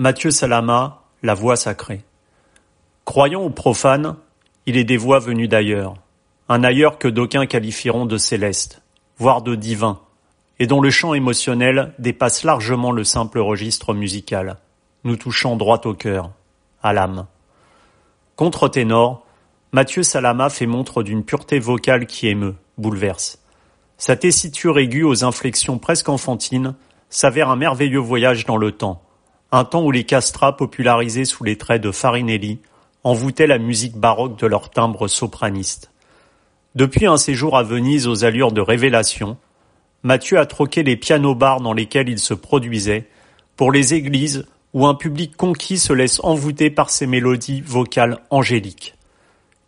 Mathieu Salama, la voix sacrée. Croyant ou profane, il est des voix venues d'ailleurs, un ailleurs que d'aucuns qualifieront de céleste, voire de divin, et dont le chant émotionnel dépasse largement le simple registre musical, nous touchant droit au cœur, à l'âme. Contre-ténor, Mathieu Salama fait montre d'une pureté vocale qui émeut, bouleverse. Sa tessiture aiguë aux inflexions presque enfantines s'avère un merveilleux voyage dans le temps, un temps où les castrats popularisés sous les traits de Farinelli envoûtaient la musique baroque de leur timbre sopraniste. Depuis un séjour à Venise aux allures de révélation, Mathieu a troqué les pianos-bars dans lesquels il se produisait pour les églises où un public conquis se laisse envoûter par ses mélodies vocales angéliques.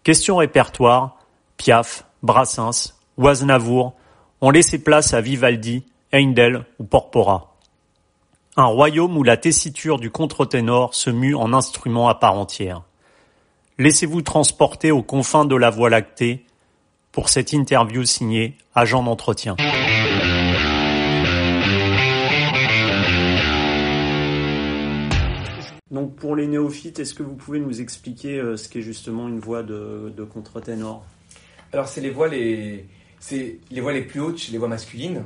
Question répertoire, Piaf, Brassens ou Aznavour ont laissé place à Vivaldi, Heindel ou Porpora. Un royaume où la tessiture du contre-ténor se mue en instrument à part entière. Laissez-vous transporter aux confins de la Voie lactée pour cette interview signée Agent d'entretien. Donc pour les néophytes, est-ce que vous pouvez nous expliquer euh, ce qu'est justement une voix de, de contre-ténor? Alors c'est les voix les c'est les voix les plus hautes les voix masculines.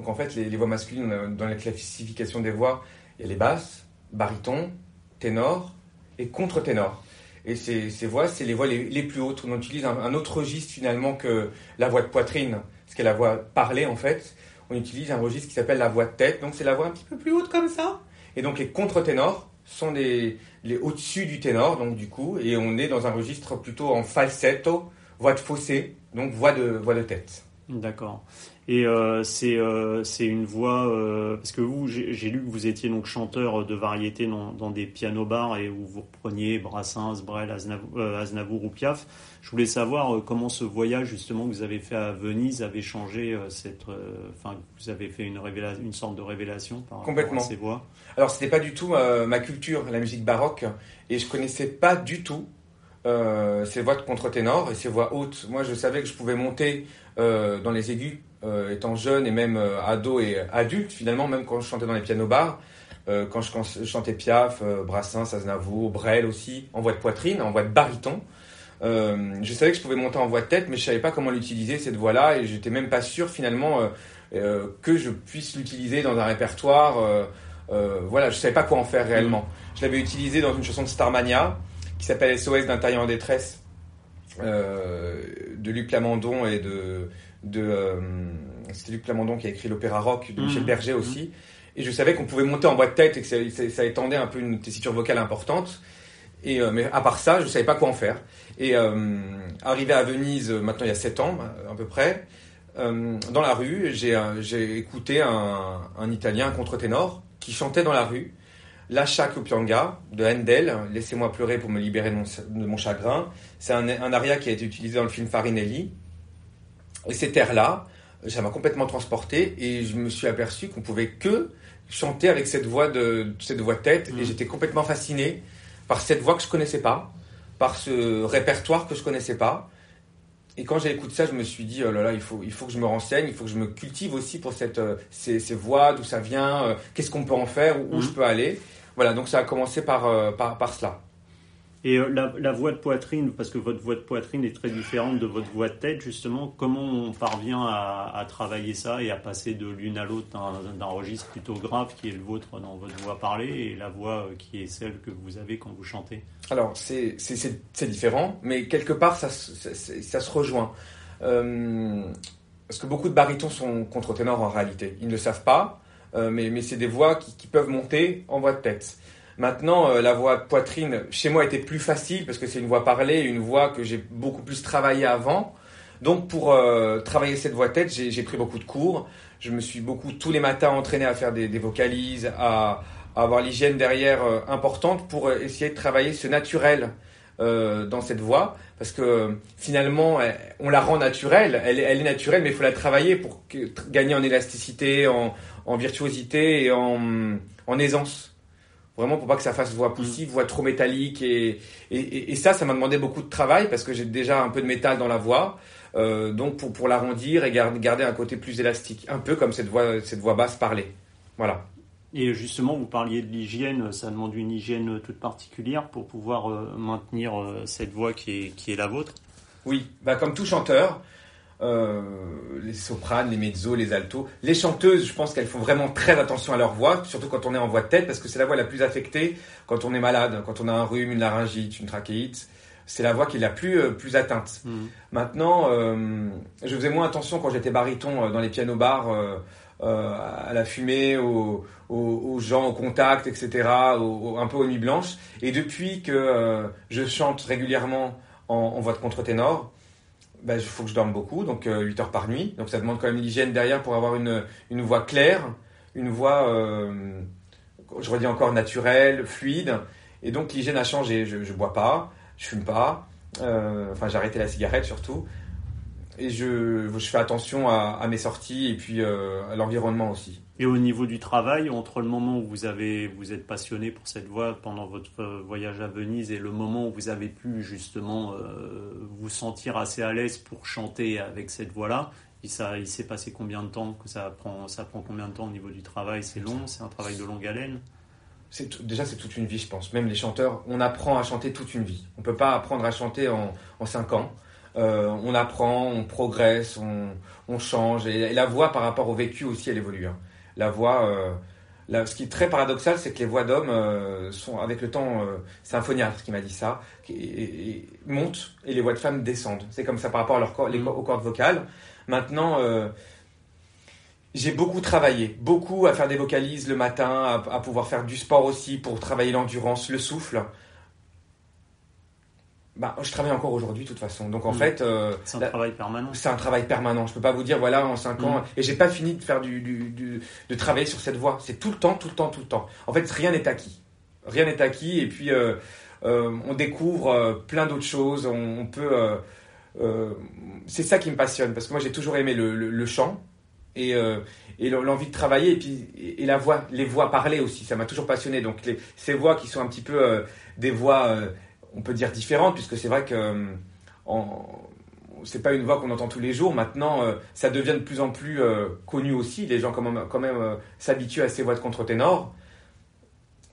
Donc en fait, les, voix masculines, dans la classification des voix, il y a les basses, baryton, ténor et contre-ténor. Et ces, voix, c'est les voix les, plus hautes. On utilise un, autre registre finalement que la voix de poitrine, ce qui est la voix parlée en fait. On utilise un registre qui s'appelle la voix de tête. Donc c'est la voix un petit peu plus haute comme ça. Et donc les contre-ténors sont les, les au-dessus du ténor, donc du coup, et on est dans un registre plutôt en falsetto, voix de fossé, donc voix de, voix de tête. D'accord. Et euh, euh, c'est une voix euh, parce que vous j'ai lu que vous étiez donc chanteur de variété dans, dans des piano bars et où vous repreniez Brassens, Brel, Aznavour, ou Piaf. Je voulais savoir comment ce voyage justement que vous avez fait à Venise avait changé cette enfin vous avez fait une révélation une sorte de révélation par Complètement. rapport à ces voix. Alors c'était pas du tout ma culture la musique baroque et je connaissais pas du tout euh, ces voix de contre-ténor et ces voix hautes. Moi, je savais que je pouvais monter euh, dans les aigus, euh, étant jeune et même ado et adulte, finalement, même quand je chantais dans les pianos-bars, quand je, chantais Piaf, Brassens, Aznavour, Brel aussi, en voix de poitrine, en voix de baryton. je savais que je pouvais monter en voix de tête, mais je savais pas comment l'utiliser, cette voix-là, et j'étais même pas sûr, finalement, que je puisse l'utiliser dans un répertoire. voilà, je savais pas quoi en faire réellement. Je l'avais utilisé dans une chanson de Starmania, qui s'appelle SOS d'un tailleur en détresse euh, de Luc Lamandon et de. De euh, C'était Luc Lamandon qui a écrit l'opéra rock de Michel mmh. Berger aussi. Mmh. Et je savais qu'on pouvait monter en boîte de tête et que ça, étendait un peu une tessiture vocale importante. Et, euh, mais à part ça, je ne savais pas quoi en faire. Et arrivé à Venise, maintenant il y a 7 ans à peu près, dans la rue, j'ai écouté un, un Italien, un contre-ténor, qui chantait dans la rue la Kupianga de Handel, Laissez-moi pleurer pour me libérer de mon, chagrin. C'est un, aria qui a été utilisé dans le film Farinelli. Et cet air-là, ça m'a complètement transporté et je me suis aperçu qu'on pouvait que chanter avec cette voix de, cette voix tête et mmh. j'étais complètement fasciné par cette voix que je connaissais pas, par ce répertoire que je connaissais pas. Et quand j'ai écouté ça, je me suis dit, oh là là, il faut, il faut que je me renseigne, il faut que je me cultive aussi pour cette, euh, ces, voix, d'où ça vient, euh, qu'est-ce qu'on peut en faire, où, où mmh. je peux aller. Voilà, donc ça a commencé par, euh, par, cela. Et euh, la, voix de poitrine, parce que votre voix de poitrine est très différente de votre voix de tête, justement, comment on parvient à, travailler ça et à passer de l'une à l'autre d'un registre plutôt grave qui est le vôtre dans votre voix parlée et la voix euh, qui est celle que vous avez quand vous chantez? Alors, c'est différent, mais quelque part, ça, se rejoint. parce que beaucoup de barytons sont contre-ténors en réalité. Ils ne le savent pas. Euh, mais, c'est des voix qui, peuvent monter en voix de tête. Maintenant, euh, la voix poitrine, chez moi, était plus facile parce que c'est une voix parlée, une voix que j'ai beaucoup plus travaillée avant. Donc, pour euh, travailler cette voix tête, j'ai pris beaucoup de cours. Je me suis beaucoup, tous les matins, entraîné à faire des, vocalises, à, avoir l'hygiène derrière importante pour essayer de travailler ce naturel dans cette voix. Parce que finalement, on la rend naturelle. Elle, est naturelle, mais il faut la travailler pour gagner en élasticité, en, virtuosité et en, aisance. Vraiment pour pas que ça fasse voix poussive, mm. voix trop métallique. Et, et, et ça, ça m'a demandé beaucoup de travail parce que j'ai déjà un peu de métal dans la voix. Euh, donc pour, pour l'arrondir et garder, garder un côté plus élastique. Un peu comme cette voix, cette voix basse parlée. Voilà. Et justement, vous parliez de l'hygiène, ça demande une hygiène toute particulière pour pouvoir maintenir cette voix qui est, qui est la vôtre? Oui, bah, comme tout chanteur, euh, les sopranes, les mezzos, les altos. Les chanteuses, je pense qu'elles font vraiment très attention à leur voix, surtout quand on est en voix de tête, parce que c'est la voix la plus affectée quand on est malade, quand on a un rhume, une laryngite, une trachéite. C'est la voix qui est la plus, euh, plus atteinte. Mmh. Maintenant, euh, je faisais moins attention quand j'étais baryton dans les pianos-bars, à la fumée, aux, gens au contact, etc., un peu aux nuits blanches. Et depuis que je chante régulièrement en, en voix de contre-ténor, bah, il faut que je dorme beaucoup, donc 8 euh, heures par nuit. Donc ça demande quand même l'hygiène derrière pour avoir une, une voix claire, une voix, euh, je redis encore, naturelle, fluide. Et donc l'hygiène a changé. Je ne bois pas, je fume pas. Euh, enfin, j'ai arrêté la cigarette surtout. Et je, je fais attention à, à, mes sorties et puis à l'environnement aussi. Et au niveau du travail, entre le moment où vous, avez, vous êtes passionné pour cette voix pendant votre voyage à Venise et le moment où vous avez pu justement euh, vous sentir assez à l'aise pour chanter avec cette voix-là, il, il s'est passé combien de temps que ça prend, ça prend combien de temps au niveau du travail? C'est long C'est un travail de longue haleine? Déjà, c'est toute une vie, je pense. Même les chanteurs, on apprend à chanter toute une vie. On ne peut pas apprendre à chanter en, en 5 ans. Euh, on apprend, on progresse, on, on change. Et, la voix, par rapport au vécu aussi, elle évolue. Hein la voix. Euh, ce qui est très paradoxal, c'est que les voix d'hommes euh, sont, avec le temps, c'est un phoniatre qui m'a dit ça, et, montent et les voix de femmes descendent. C'est comme ça par rapport à leur corps, les, mm. aux cordes vocales. Maintenant, j'ai beaucoup travaillé, beaucoup à faire des vocalises le matin, à, pouvoir faire du sport aussi pour travailler l'endurance, le souffle bah, je travaille encore aujourd'hui de toute façon. Donc en mm. fait, euh, c'est un travail permanent. C'est un travail permanent. Je peux pas vous dire voilà en 5 ans mm. et j'ai pas fini de faire du, du, de travailler sur cette voie. C'est tout le temps, tout le temps, tout le temps. En fait, rien n'est acquis. Rien n'est acquis et puis euh, euh, on découvre plein d'autres choses. On, peut. c'est ça qui me passionne parce que moi j'ai toujours aimé le, le, chant et, et l'envie de travailler et puis et la voix, les voix parlées aussi. Ça m'a toujours passionné. Donc les, ces voix qui sont un petit peu des voix on peut dire différente, puisque c'est vrai que euh, c'est pas une voix qu'on entend tous les jours. Maintenant, euh, ça devient de plus en plus euh, connu aussi. Les gens quand même, quand même s'habituent à ces voix de contre-ténor.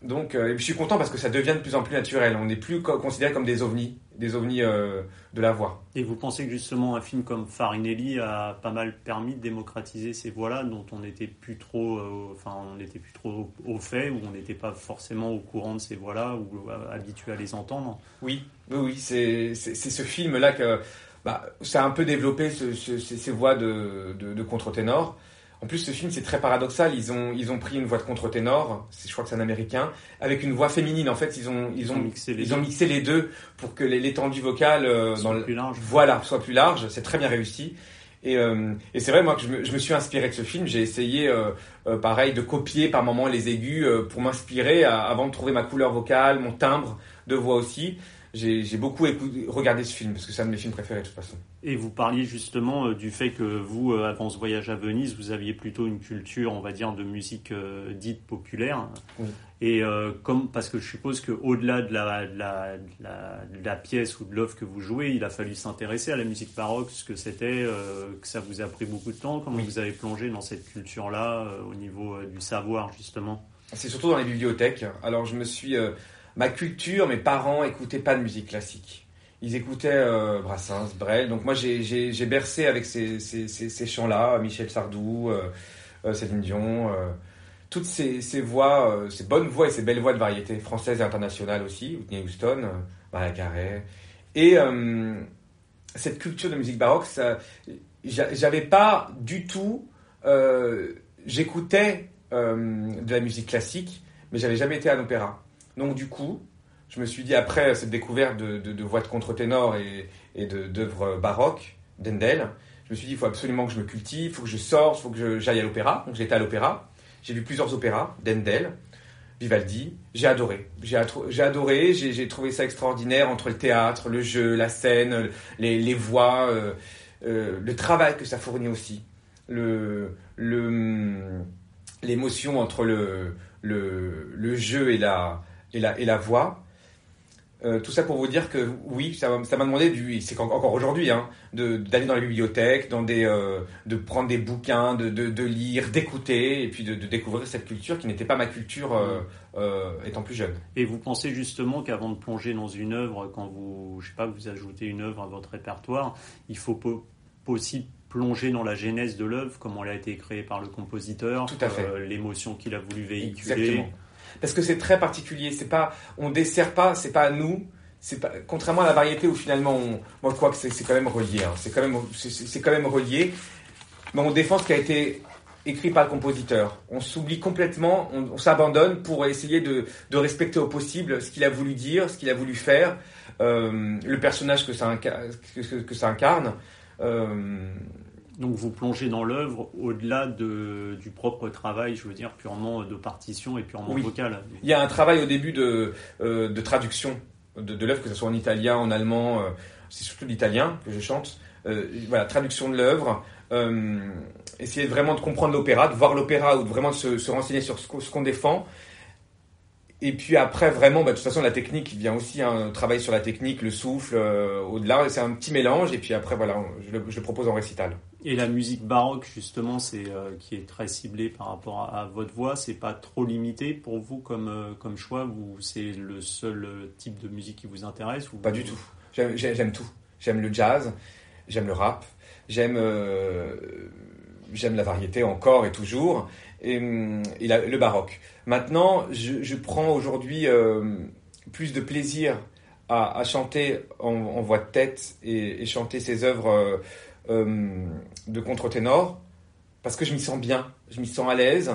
Donc, je suis content parce que ça devient de plus en plus naturel. On n'est plus considéré comme des ovnis, des ovnis de la voix. Et vous pensez que justement un film comme Farinelli a pas mal permis de démocratiser ces voix-là, dont on n'était plus trop, enfin, on n'était plus trop au fait, ou on n'était pas forcément au courant de ces voix-là, ou habitué à les entendre? Oui, oui, oui, c'est ce film-là que bah, ça a un peu développé ces voix de, de, de contre-ténor. En plus, ce film, c'est très paradoxal. Ils ont, ils ont pris une voix de contre-ténor, je crois que c'est un américain, avec une voix féminine. En fait, ils ont, ils, ont, mixé, les ils ont mixé les deux pour que l'étendue vocale euh, dans le, plus large. Voilà, soit plus large. C'est très bien réussi. Et, euh, et c'est vrai, moi, que je me, je me, suis inspiré de ce film. J'ai essayé, euh, euh pareil, de copier par moments les aigus euh, pour m'inspirer avant de trouver ma couleur vocale, mon timbre de voix aussi j'ai beaucoup écouté, regardé ce film parce que c'est un de mes films préférés de toute façon. Et vous parliez justement euh, du fait que vous, euh, avant ce voyage à Venise, vous aviez plutôt une culture, on va dire, de musique euh, dite populaire. Et comme parce que je suppose qu'au-delà de la, de, la, de, la, pièce ou de l'œuvre que vous jouez, il a fallu s'intéresser à la musique baroque, ce que c'était, que ça vous a pris beaucoup de temps. Comment vous avez plongé dans cette culture-là au niveau du savoir justement? C'est surtout dans les bibliothèques. Alors je me suis ma culture, mes parents écoutaient pas de musique classique. Ils écoutaient euh, Brassens, Brel. Donc moi, j'ai bercé avec ces, chants-là, Michel Sardou, euh, euh, Céline Dion, toutes ces, ces voix, ces bonnes voix et ces belles voix de variété françaises et internationales aussi, Whitney Houston, Maria Carey. Et cette culture de musique baroque, j'avais pas du tout... J'écoutais de la musique classique, mais j'avais jamais été à l'opéra. Donc du coup, je me suis dit, après cette découverte de, voix de contre-ténor et, et d'œuvres baroques, d'Endel, je me suis dit, il faut absolument que je me cultive, il faut que je sorte, il faut que j'aille à l'opéra. Donc j'étais à l'opéra, j'ai vu plusieurs opéras, d'Endel, Vivaldi, j'ai adoré. J'ai adoré, j'ai trouvé ça extraordinaire entre le théâtre, le jeu, la scène, les, voix, euh, euh, le travail que ça fournit aussi, le l'émotion entre le, le jeu et la, et la, et la voix. Euh, tout ça pour vous dire que oui, ça m'a ça demandé du, c'est encore aujourd'hui, hein, d'aller dans la bibliothèque, dans des, euh, de prendre des bouquins, de, de, de lire, d'écouter, et puis de, de découvrir cette culture qui n'était pas ma culture euh, étant plus jeune. Et vous pensez justement qu'avant de plonger dans une œuvre, quand vous, je sais pas, vous ajoutez une œuvre à votre répertoire, il faut aussi plonger dans la genèse de l'œuvre, comment elle a été créée par le compositeur, l'émotion qu'il a voulu véhiculer. Exactement. Parce que c'est très particulier. C'est pas, on dessert pas, c'est pas à nous. C'est pas, contrairement à la variété où finalement, moi je crois que c'est quand même relié. hein. C'est quand même, c'est- quand même relié. Mais on défend ce qui a été écrit par le compositeur. On s'oublie complètement, on, on s'abandonne pour essayer de, de respecter au possible ce qu'il a voulu dire, ce qu'il a voulu faire, euh, le personnage que ça, inca- que- que ça incarne. Euh, Donc vous plongez dans l'œuvre au-delà de, du propre travail, je veux dire, purement de partition et purement Oui. vocal. Il y a un travail au début de, euh, de traduction de, de l'œuvre, que ce soit en italien, en allemand, euh, c'est surtout l'italien que je chante. Euh, voilà, traduction de l'œuvre, euh, essayer vraiment de comprendre l'opéra, de voir l'opéra ou de vraiment de se, se renseigner sur ce qu'on défend. Et puis après, vraiment, bah, de toute façon, la technique vient aussi, un travail sur la technique, le souffle, euh, au-delà, c'est un petit mélange. Et puis après, voilà, je le, je le propose en récital. Et la musique baroque, justement, c'est euh, qui est très ciblée par rapport à, à votre voix, c'est pas trop limité pour vous comme, euh, comme choix Vous, c'est le seul type de musique qui vous intéresse ou Pas du tout. J'aime tout. J'aime le jazz, j'aime le rap, j'aime j'aime la variété encore et toujours, et, hum, le baroque. Maintenant, je, prends aujourd'hui euh, plus de plaisir à, chanter en, voix de tête et, chanter ces œuvres euh, euh, de contre-ténor parce que je m'y sens bien, je m'y sens à l'aise.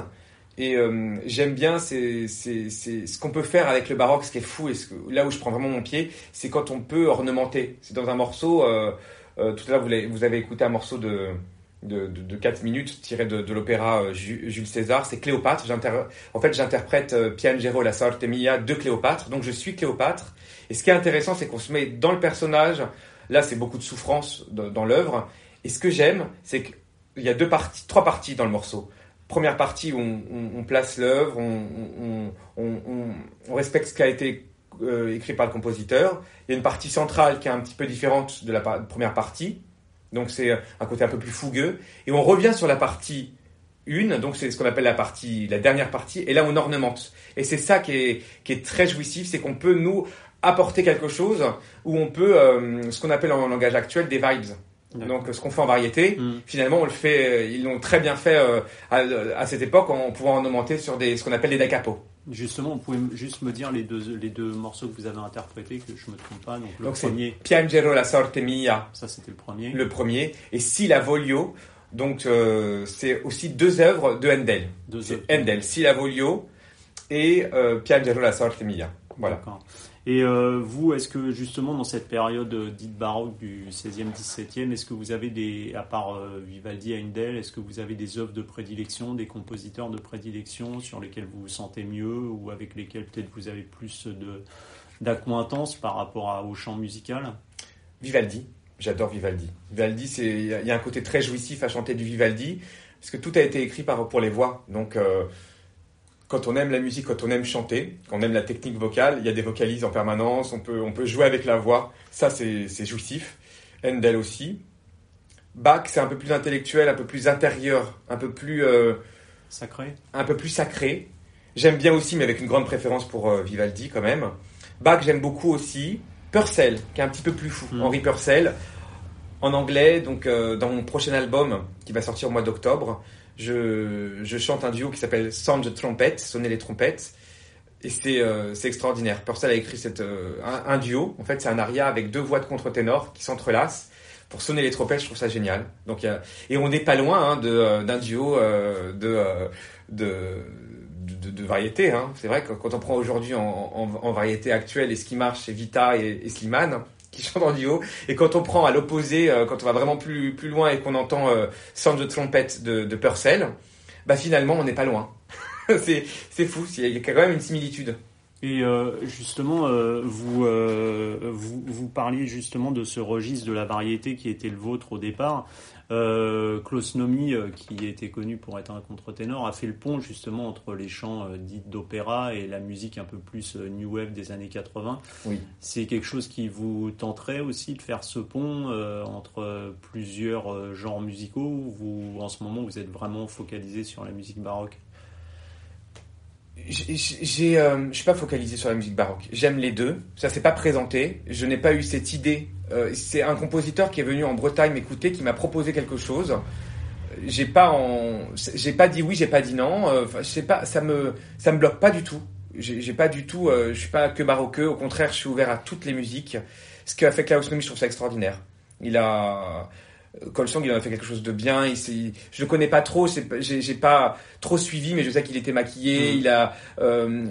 Et euh, j'aime bien c'est, ce qu'on peut faire avec le baroque, ce qui est fou, et là où je prends vraiment mon pied, c'est quand on peut ornementer. C'est dans un morceau, euh, tout à l'heure vous avez écouté un morceau de, de, de, de 4 minutes tiré de, l'opéra euh, Ju- Jules César, c'est Cléopâtre. En fait, j'interprète euh, Piangero la sorte mia de Cléopâtre, donc je suis Cléopâtre. Et ce qui est intéressant, c'est qu'on se met dans le personnage. Là, c'est beaucoup de souffrance dans, l'œuvre. Et ce que j'aime, c'est qu'il y a deux parties, trois parties dans le morceau. Première partie où on, place l'œuvre, on, respecte ce qui a été euh, écrit par le compositeur. Il y a une partie centrale qui est un petit peu différente de la première partie. Donc c'est un côté un peu plus fougueux. Et on revient sur la partie 1, donc c'est ce qu'on appelle la partie, la dernière partie, et là on ornemente. Et c'est ça qui est, qui est très jouissif, c'est qu'on peut nous apporter quelque chose où on peut, euh, ce qu'on appelle en langage actuel, des vibes. Donc ce qu'on fait en variété, Mm. finalement on le fait, euh, ils l'ont très bien fait euh, à, à cette époque en pouvant ornementer sur des, ce qu'on appelle des da capo. Justement, vous pouvez juste me dire les deux, les deux morceaux que vous avez interprétés, que je me trompe pas. Donc le Donc premier, Piangero la sorte mia, ça c'était le premier. le premier, et Si la Voglio, donc euh, c'est aussi deux œuvres de Handel. Deux autres. Handel, Si la Voglio et euh, Piangero la sorte mia. Voilà. Et euh, vous, est-ce que justement dans cette période euh, dite baroque du 16e, 17e, est-ce que vous avez des, à part euh, Vivaldi, Handel, est-ce que vous avez des œuvres de prédilection, des compositeurs de prédilection sur lesquels vous vous sentez mieux ou avec lesquels peut-être vous avez plus de d'acquaintance par rapport au chant musical? Vivaldi, j'adore Vivaldi. Vivaldi, il y, a- un côté très jouissif à chanter du Vivaldi parce que tout a été écrit pour les voix. Donc euh, quand on aime la musique, quand on aime chanter, quand on aime la technique vocale, il y a des vocalises en permanence, on peut, on peut jouer avec la voix. Ça, c'est jouissif. Handel aussi. Bach, c'est un peu plus intellectuel, un peu plus intérieur, un peu plus, euh, Sacré un peu plus sacré. J'aime bien aussi, mais avec une grande préférence pour euh, Vivaldi quand même. Bach, j'aime beaucoup aussi. Purcell, qui est un petit peu plus fou. Mm. Henri Purcell, en anglais, donc euh, dans mon prochain album qui va sortir au mois d'octobre, je, je chante un duo qui s'appelle Sound the Trumpet, sonner les trompettes. Et c'est euh, c'est extraordinaire. Purcell a écrit cette, euh, un, duo. En fait, c'est un aria avec deux voix de contre-ténor qui s'entrelacent pour sonner les trompettes. Je trouve ça génial. Donc, et on n'est pas loin hein, euh, d'un duo de, de, de, de variété. Hein. C'est vrai que quand on prend aujourd'hui en, en, en variété actuelle, et ce qui marche, c'est Vita et, et Slimane qui chantent en duo. Et quand on prend à l'opposé, euh, quand on va vraiment plus, loin et qu'on entend euh, Sound the Trumpet de, Purcell, bah finalement, on n'est pas loin. c'est fou, il y a quand même une similitude. Et euh, justement, euh, vous, euh, vous, vous parliez justement de ce registre de la variété qui était le vôtre au départ. Klaus Nomi, qui était connu pour être un contre-ténor, a fait le pont justement entre les chants dits d'opéra et la musique un peu plus new wave des années 80. Oui. C'est quelque chose qui vous tenterait aussi de faire ce pont entre plusieurs genres musicaux ou vous, en ce moment, vous êtes vraiment focalisé sur la musique baroque? J'ai, euh, suis pas focalisé sur la musique baroque. J'aime les deux. Ça s'est pas présenté. Je n'ai pas eu cette idée. Euh, c'est un compositeur qui est venu en Bretagne m'écouter, qui m'a proposé quelque chose. J'ai pas j'ai pas dit oui, j'ai pas dit non. Euh, je sais pas, ça me, ça me bloque pas du tout. J'ai pas du tout. euh, je suis pas que baroqueux. Au contraire, je suis ouvert à toutes les musiques. Ce qu'a fait Klaus Nomi, je trouve ça extraordinaire. Il a Colsong, il en a fait quelque chose de bien. Il, je le connais pas trop, j'ai pas trop suivi, mais je sais qu'il était maquillé. Mm. Il a euh,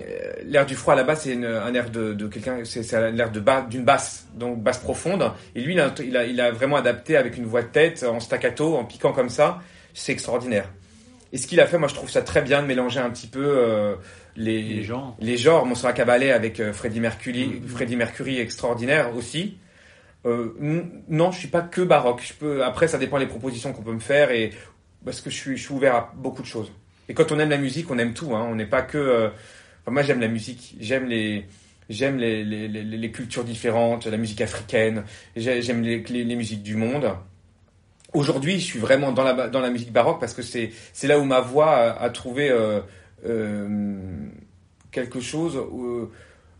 l'air du froid là-bas, c'est un air de, de quelqu'un, c'est l'air de bas, d'une basse, donc basse profonde. Et lui, il a, il a, il a vraiment adapté avec une voix de tête en staccato, en piquant comme ça. C'est extraordinaire. Et ce qu'il a fait, moi, je trouve ça très bien de mélanger un petit peu euh, les, Les genres les genres, Monserrat Caballé avec euh, Freddie Mercury, Mhm. Freddie Mercury extraordinaire aussi. Euh, non, je suis pas que baroque. Je peux, après, ça dépend des propositions qu'on peut me faire et parce que je suis, ouvert à beaucoup de choses. Et quand on aime la musique, on aime tout. Hein. On n'est pas que. euh, moi, j'aime la musique. J'aime les, j'aime les, les, cultures différentes, la musique africaine. J'ai- J'aime les, musiques du monde. Aujourd'hui, je suis vraiment dans la, dans la musique baroque parce que c'est, c'est là où ma voix a, trouvé euh, quelque chose.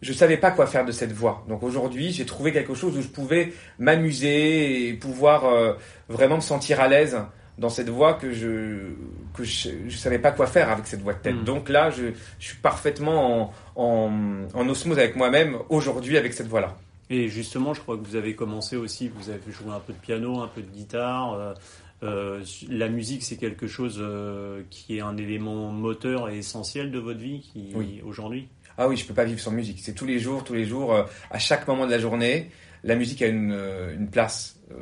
Je savais pas quoi faire de cette voix. Donc aujourd'hui, j'ai trouvé quelque chose où je pouvais m'amuser et pouvoir euh, vraiment me sentir à l'aise dans cette voix que je que je, je savais pas quoi faire avec cette voix de tête. Mm. Donc là, je, je suis parfaitement en, en, en osmose avec moi-même aujourd'hui avec cette voix-là. Et justement, je crois que vous avez commencé aussi, vous avez joué un peu de piano, un peu de guitare. euh, euh, la musique, c'est quelque chose euh, qui est un élément moteur et essentiel de votre vie qui, Oui. aujourd'hui? Ah oui, je peux pas vivre sans musique. C'est tous les jours, tous les jours, euh, à chaque moment de la journée. La musique a une, euh, une place. Euh,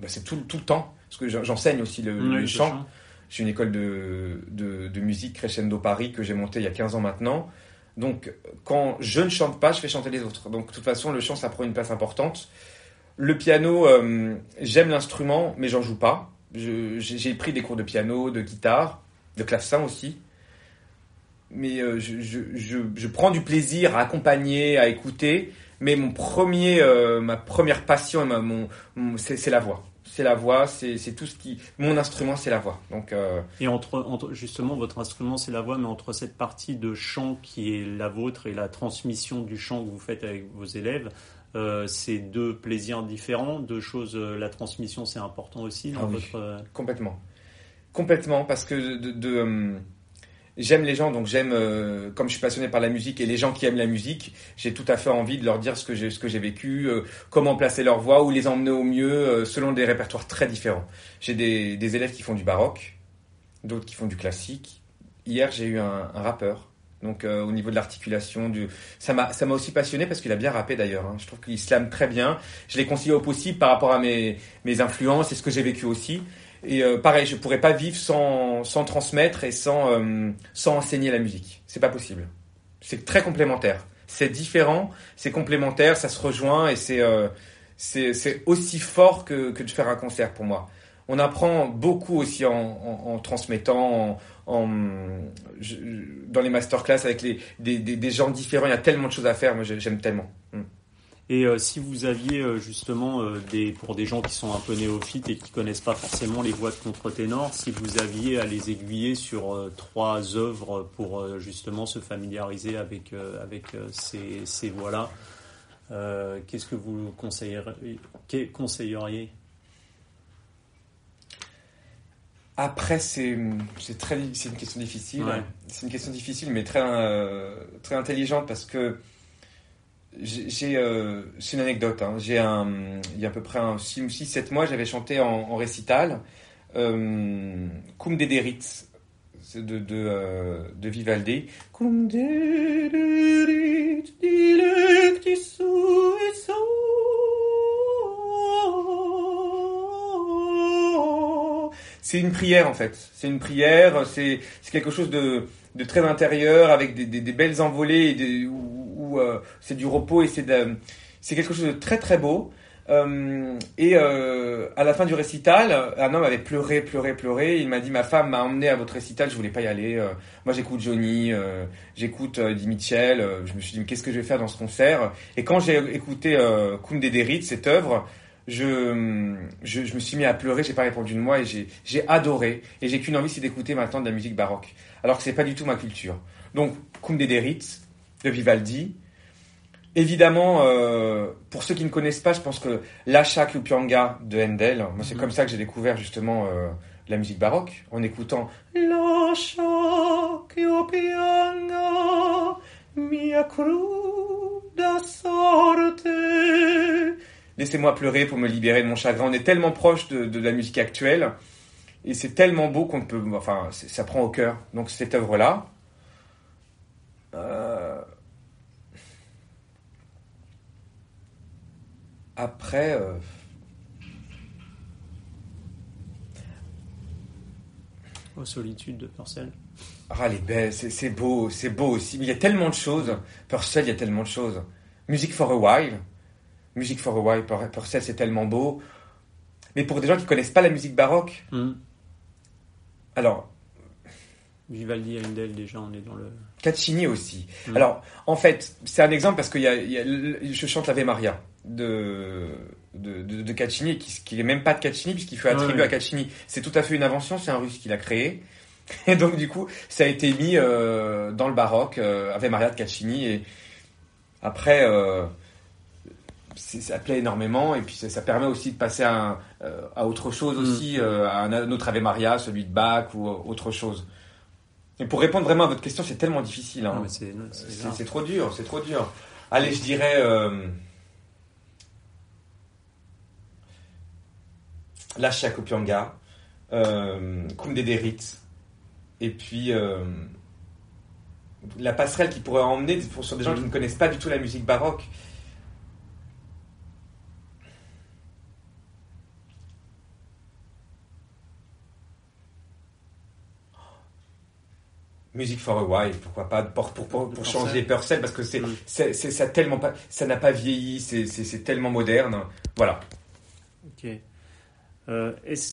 bah, c'est tout, tout le temps. Parce que j'en- j'enseigne aussi le, chant. sens. J'ai une école de, de, de musique Crescendo Paris que j'ai montée il y a 15 ans maintenant. Donc, quand je ne chante pas, je fais chanter les autres. Donc, de toute façon, le chant, ça prend une place importante. Le piano, euh, j'aime l'instrument, mais j'en joue pas. J'ai pris des cours de piano, de guitare, de clavecin aussi. Mais euh, je, je, je, je prends du plaisir à accompagner, à écouter. Mais mon premier, euh, ma première passion, ma- mon, mon- c'est la voix. C'est la voix, c'est tout ce qui. Mon instrument, c'est la voix. Donc, euh, Et entre, entre- justement, votre instrument, c'est la voix, mais entre cette partie de chant qui est la vôtre et la transmission du chant que vous faites avec vos élèves, euh, c'est deux plaisirs différents, deux choses. euh, la transmission, c'est important aussi dans Ah oui. votre. Complètement. Complètement, parce que de, de, j'aime les gens, donc j'aime, euh, comme je suis passionné par la musique et les gens qui aiment la musique, j'ai tout à fait envie de leur dire ce que j'ai, vécu, euh, comment placer leur voix, où les emmener au mieux, euh, selon des répertoires très différents. J'ai des, élèves qui font du baroque, d'autres qui font du classique. Hier, j'ai eu un, rappeur. Donc au niveau de l'articulation, du... ça m'a aussi passionné parce qu'il a bien rappé d'ailleurs. hein. Je trouve qu'il slame très bien. Je l'ai conseillé au possible par rapport à mes influences et ce que j'ai vécu aussi. Et euh, pareil, je pourrais pas vivre sans, sans transmettre et sans, euh, sans enseigner la musique. C'est pas possible. C'est très complémentaire. C'est différent, c'est complémentaire, ça se rejoint et c'est euh, aussi fort que, que de faire un concert pour moi. On apprend beaucoup aussi en, en, transmettant, en, dans les masterclass avec les, des, des, des gens différents. Il y a tellement de choses à faire. Moi, j'ai- j'aime tellement. Et euh, si vous aviez euh, justement euh, des pour des gens qui sont un peu néophytes et qui connaissent pas forcément les voix de contre-ténor, si vous aviez à les aiguiller sur trois œuvres pour justement se familiariser avec avec ces, ces voix-là, qu'est-ce que vous conseilleriez, Après, c'est très c'est une question difficile. Ouais. C'est une question difficile, mais très très intelligente parce que j'ai euh, une anecdote. hein. J'ai un il y a à peu près un 6 7 mois, j'avais chanté en, récital euh, Cum Dederit de euh, de Vivaldi. Cum dederit. C'est une prière en fait. C'est une prière. C'est quelque chose de, de très intérieur avec des, des, belles envolées et des- euh, c'est du repos et c'est c'est quelque chose de très très beau. Euh, et euh, à la fin du récital, un homme avait pleuré, pleuré, pleuré. Il m'a dit ma femme m'a emmené à votre récital, je voulais pas y aller. Moi j'écoute Johnny, j'écoute Eddie Mitchell. Je me suis dit mais qu'est-ce que je vais faire dans ce concert? Et quand j'ai écouté euh, Kunde Derit, cette œuvre, je, je, me suis mis à pleurer. J'ai pas répondu de moi et j'ai adoré. Et j'ai qu'une envie, c'est d'écouter maintenant de la musique baroque, alors que c'est pas du tout ma culture. Donc Kunde Derit de Vivaldi. Évidemment, euh, pour ceux qui ne connaissent pas, je pense que l'Acha Kyupyanga de Handel, moi c'est Mhm. comme ça que j'ai découvert justement euh, la musique baroque, en écoutant L'Acha Kyupyanga, mia cruda sorte. Laissez-moi pleurer pour me libérer de mon chagrin. On est tellement proche de, de la musique actuelle et c'est tellement beau qu'on peut, enfin, ça prend au cœur. Donc cette œuvre-là. Euh, Après, euh, Aux solitudes de Purcell. ah, les belles, c'est beau, c'est beau aussi. Mais il y a tellement de choses. Purcell, il y a tellement de choses. Music for a While. Music for a While, Pur- Purcell, c'est tellement beau. Mais pour des gens qui connaissent pas la musique baroque, Hmm. alors, Vivaldi, Handel, déjà, on est dans le. Caccini aussi. Mm. Alors, en fait, c'est un exemple parce que y a, il y a le- je chante l'Ave Maria de, de, de, de Caccini, qui, qui est même pas de Caccini, puisqu'il fait attribuer Ouais. à Caccini. C'est tout à fait une invention, c'est un russe qui l'a créé. Et donc, du coup, ça a été mis euh, dans le baroque, euh, Ave Maria de Caccini. Et après, euh, ça plaît énormément. Et puis, ça, ça permet aussi de passer à, un- euh, à autre chose Mm. aussi, à un, autre Ave Maria, celui de Bach ou autre chose. Et pour répondre vraiment à votre question, c'est tellement difficile. hein. C'est trop dur, c'est trop dur. Allez, je dirais. Euh... La Shakopyanga, euh, Derit, et puis euh, la passerelle qui pourrait emmener sur des gens qui ne connaissent pas du tout la musique baroque. Music for a while, pourquoi pas, pour, pour, pour, pour Purcell. changer Purcell, parce que c'est, Mm. ça, a tellement pas, ça n'a pas vieilli, c'est tellement moderne. Voilà. Ok. Euh, Est-ce